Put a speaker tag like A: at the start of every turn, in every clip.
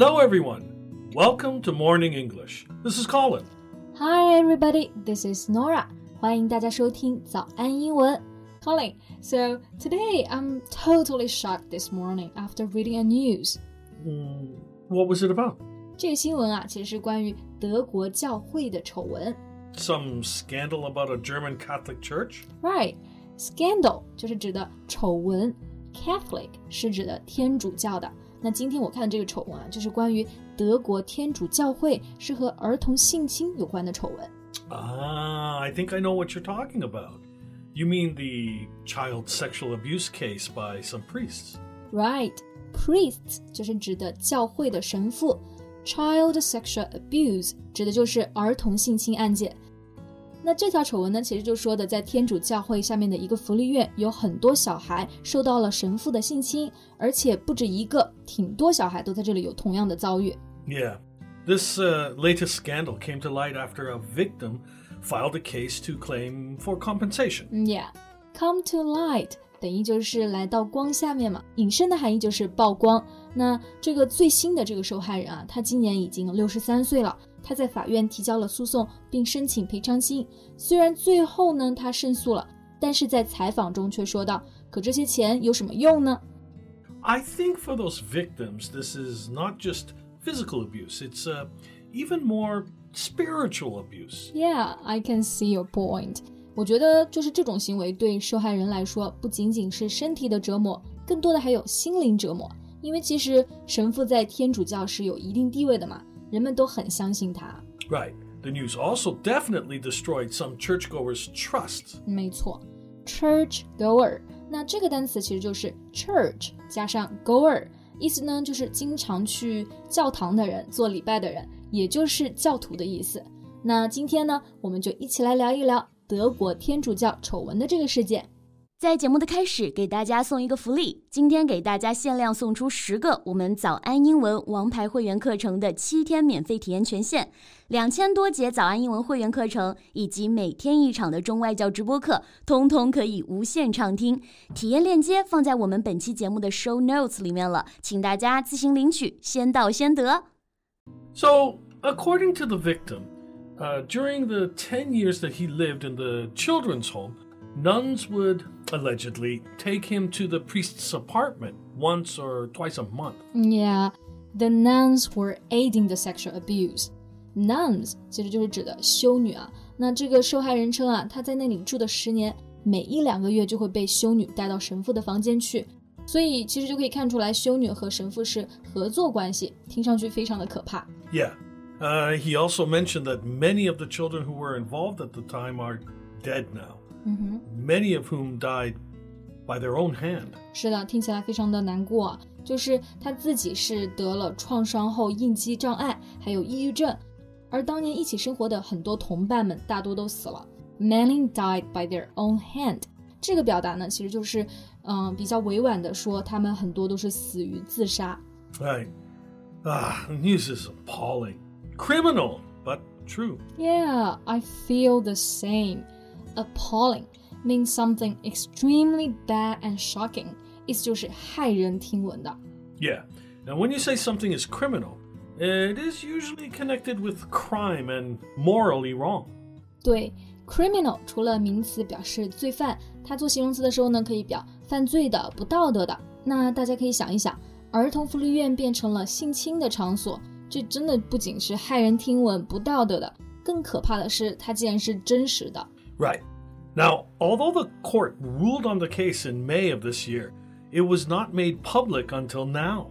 A: Hello, everyone. Welcome to Morning English. This is Colin.
B: Hi, everybody. This is Norah. 欢迎大家收听早安英文。Colin, so today I'm totally shocked this morning after reading a news.
A: Mm, what was it about?
B: 这个新闻啊，其实是关于德国教会的丑闻。
A: Some scandal about a German Catholic church?
B: Right. Scandal 就是指的丑闻，Catholic 是指的天主教的。那今天我看的这个丑闻啊，就是关于德国天主教会是和儿童性侵有关的丑闻。
A: Ah, I think I know what you're talking about. You mean the child sexual abuse case by some priests?
B: Right, priests 就是指的教会的神父。Child sexual abuse 指的就是儿童性侵案件。 那这条丑闻呢，其实就说的，在天主教会下面的一个福利院，有很多小孩受到了神父的性侵，而且不止一个，挺多小孩都在这里有同样的遭遇。
A: Yeah, this uh, latest scandal came to light after a victim filed a case to claim for compensation.
B: Yeah, come to light 等于就是来到光下面嘛，引申的含义就是曝光。那这个最新的这个受害人啊，他今年已经六十三岁了，他在法院提交了诉讼，并申请赔偿金。虽然最后呢他胜诉了，但是在采访中却说道：“可这些钱有什么用呢
A: ？”I think for those victims, this is not just physical abuse; it's ah even more spiritual abuse.
B: Yeah, I can see your point. 我觉得就是这种行为对受害人来说，不仅仅是身体的折磨，更多的还有心灵折磨。因为其实神父在天主教是有一定地位的嘛，人们都很相信他。
A: Right. The news also definitely destroyed some churchgoers' trust.
B: 没错，churchgoer。那这个单词其实就是 church 加上 goer，意思呢就是经常去教堂的人，做礼拜的人，也就是教徒的意思。那今天呢，我们就一起来聊一聊。德国天主教丑闻的这个事件，
C: 在节目的开始给大家送一个福利，今天给大家限量送出十个我们早安英文王牌会员课程的七天免费体验权限，两千多节早安英文会员课程以及每天一场的中外教直播课，通通可以无限畅听。体验链接放在我们本期节目的 show notes 里面了，请大家自行领取，先到先得。
A: So according to the victim. Uh, during the 10 years that he lived in the children's home, nuns would allegedly take him to the priest's apartment once or twice a month.
B: Yeah, the nuns were aiding the sexual abuse. Nuns 其实就是指的修女啊。那这个受害人称啊，他在那里住的十年，每一两个月就会被修女带到神父的房间去。所以其实就可以看出来，修女和神父是合作关系，听上去非常的可怕。
A: Yeah. Uh, he also mentioned that many of the children who were involved at the time are dead now,
B: mm-hmm.
A: many of whom died by their own hand.
B: 是的，听起来非常的难过啊。就是他自己是得了创伤后应激障碍，还有抑郁症，而当年一起生活的很多同伴们大多都死了。Many died by their own hand。这个表达呢，其实就是，嗯、呃，比较委婉的说，他们很多都是死于自杀。
A: Right. Ah, news is appalling. Criminal, but true.
B: Yeah, I feel the same. Appalling means something extremely bad and shocking. 意思就是骇人听闻的。
A: Yeah. Now, when you say something is criminal, it is usually connected with crime and morally wrong.
B: 对，criminal 除了名词表示罪犯，它做形容词的时候呢，可以表犯罪的、不道德的。那大家可以想一想，儿童福利院变成了性侵的场所。这真的不仅是骇人听闻、不道德的，更可怕的是，它竟然是真实的。
A: Right. Now, although the court ruled on the case in May of this year, it was not made public until now.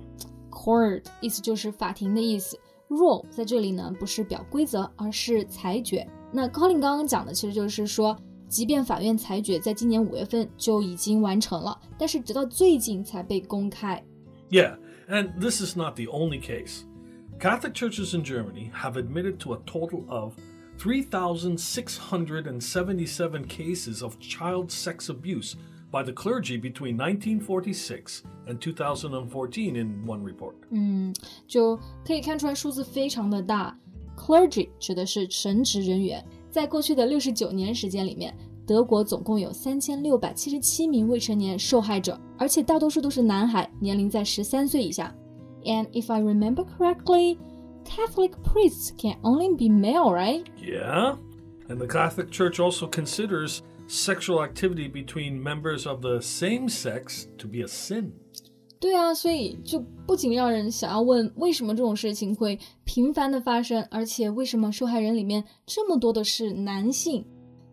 B: Court 意思就是法庭的意思，rule 在这里呢不是表规则，而是裁决。那 Colin 刚刚讲的其实就是说，即便法院裁决在今年五月份就已经完成了，但是直到最近才被公开。
A: Yeah, and this is not the only case. Catholic churches in Germany have admitted to a total of 3,677 cases of child sex abuse by the clergy between 1946 and 2014 in one report.
B: 嗯，就可以看出来数字非常的大。Clergy 指的是神职人员，在过去的六十九年时间里面，德国总共有三千六百七十七名未成年受害者，而且大多数都是男孩，年龄在十三岁以下。 And if I remember correctly, Catholic priests can only be male, right?
A: Yeah. And the Catholic Church also considers sexual activity between members of the same sex to be a sin.
B: 对啊，所以就不仅让人想要问，为什么这种事情会频繁的发生，而且为什么受害人里面这么多的是男性？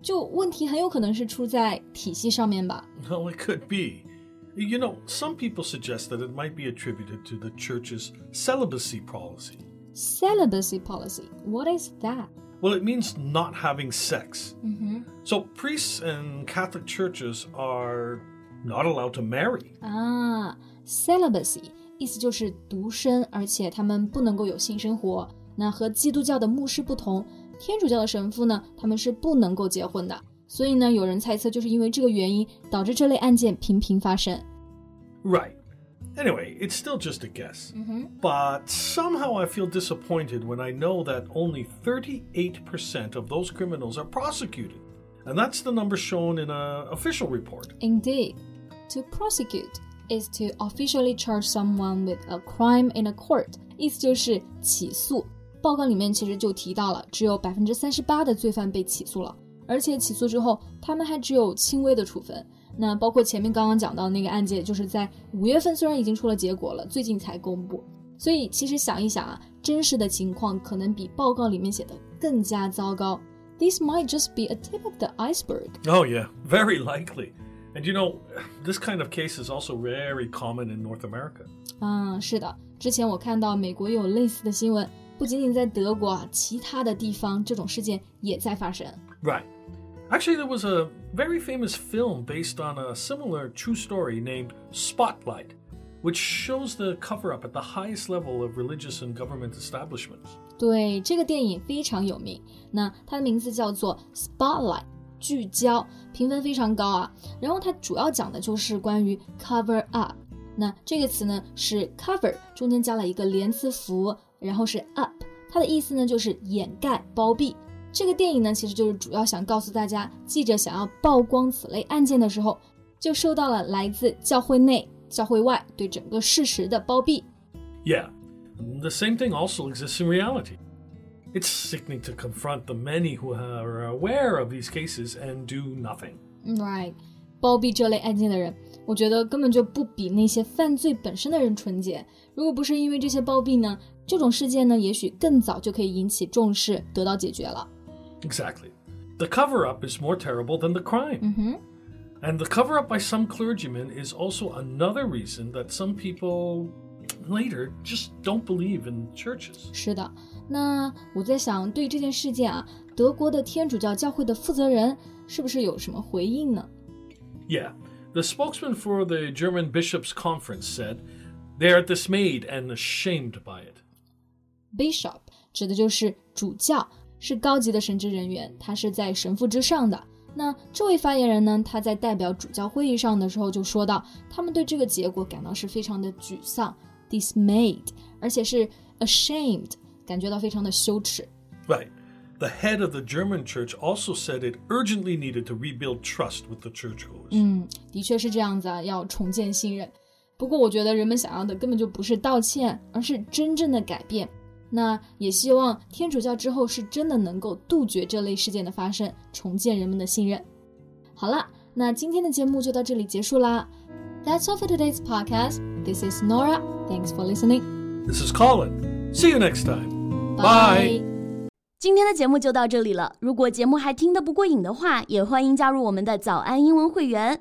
B: 就问题很有可能是出在体系上面吧。
A: Well, it could be. You know, some people suggest that it might be attributed to the church's celibacy policy.
B: Celibacy policy, what is that?
A: Well, it means not having sex.
B: Mm-hmm.
A: So priests and Catholic churches are not allowed to marry.
B: 啊，celibacy 意思就是独身，而且他们不能够有性生活。那和基督教的牧师不同，天主教的神父呢，他们是不能够结婚的。所以呢，有人猜测就是因为这个原因，导致这类案件频频发生。
A: Right. Anyway, it's still just a guess. But somehow I feel disappointed when I know that only 38% of those criminals are prosecuted. And that's the number shown in an official report.
B: Indeed, to prosecute is to officially charge someone with a crime in a court，意思就是起诉。报告里面其实就提到了，只有百分之三十八的罪犯被起诉了，而且起诉之后，他们还只有轻微的处分。 那包括前面刚刚讲到那个案件，就是在五月份虽然已经出了结果了，最近才公布。所以其实想一想啊，真实的情况可能比报告里面写的更加糟糕。This might just be a tip of the iceberg.
A: Oh, yeah, very likely. And you know, this kind of case is also very common in North America.
B: 嗯，是的，之前我看到美国有类似的新闻，不仅仅在德国啊，其他的地方这种事件也在发生。
A: Right. Actually, there was a very famous film based on a similar true story named Spotlight, which shows the cover up at the highest level of religious and government establishments.
B: 对，这个电影非常有名，那它的名字叫做《Spotlight》，聚焦，评分非常高啊。然后它主要讲的就是关于 cover up。那这个词呢是 cover 中间加了一个连词符，然后是 up，它的意思呢就是掩盖、包庇。 这个电影呢其实就是主要想告诉大家，记者想要曝光此类案件的时候，就受到了来自教会内、教会外对整个事实的包庇。
A: Yeah, the same thing also exists in reality. It's sickening to confront the many who are aware of these cases and do nothing.
B: Right，包庇这类案件的人，我觉得根本就不比那些犯罪本身的人纯洁。如果不是因为这些包庇呢，这种事件呢，也许更早就可以引起重视，得到解决了。
A: Exactly. The cover up is more terrible than the crime. And the cover up by some clergymen is also another reason that some people later just don't believe in churches.
B: 是的，那我在想，对这件事件啊，德国的天主教教会的负责人是不是有什么回应呢？
A: Yeah. The spokesman for the German Bishops' Conference said they are dismayed and ashamed by it.
B: Bishop 指的就是主教， 是高级的神职人员，他是在神父之上的。那这位发言人呢，他在代表主教会议上的时候就说到，他们对这个结果感到是非常的沮丧，dismayed，而且是 ashamed，感觉到非常的羞耻。
A: Right. The head of the German church also said it urgently needed to rebuild trust with the churchgoers.
B: 嗯，的确是这样子啊，要重建信任。不过我觉得人们想要的根本就不是道歉，而是真正的改变。 那也希望天主教之后是真的能够杜绝这类事件的发生，重建人们的信任。好了，那今天的节目就到这里结束啦。That's all for today's podcast. This is Nora. Thanks for listening.
A: This is Colin. See you next time.
B: Bye.
C: 今天的节目就到这里了。如果节目还听得不过瘾的话，也欢迎加入我们的早安英文会员。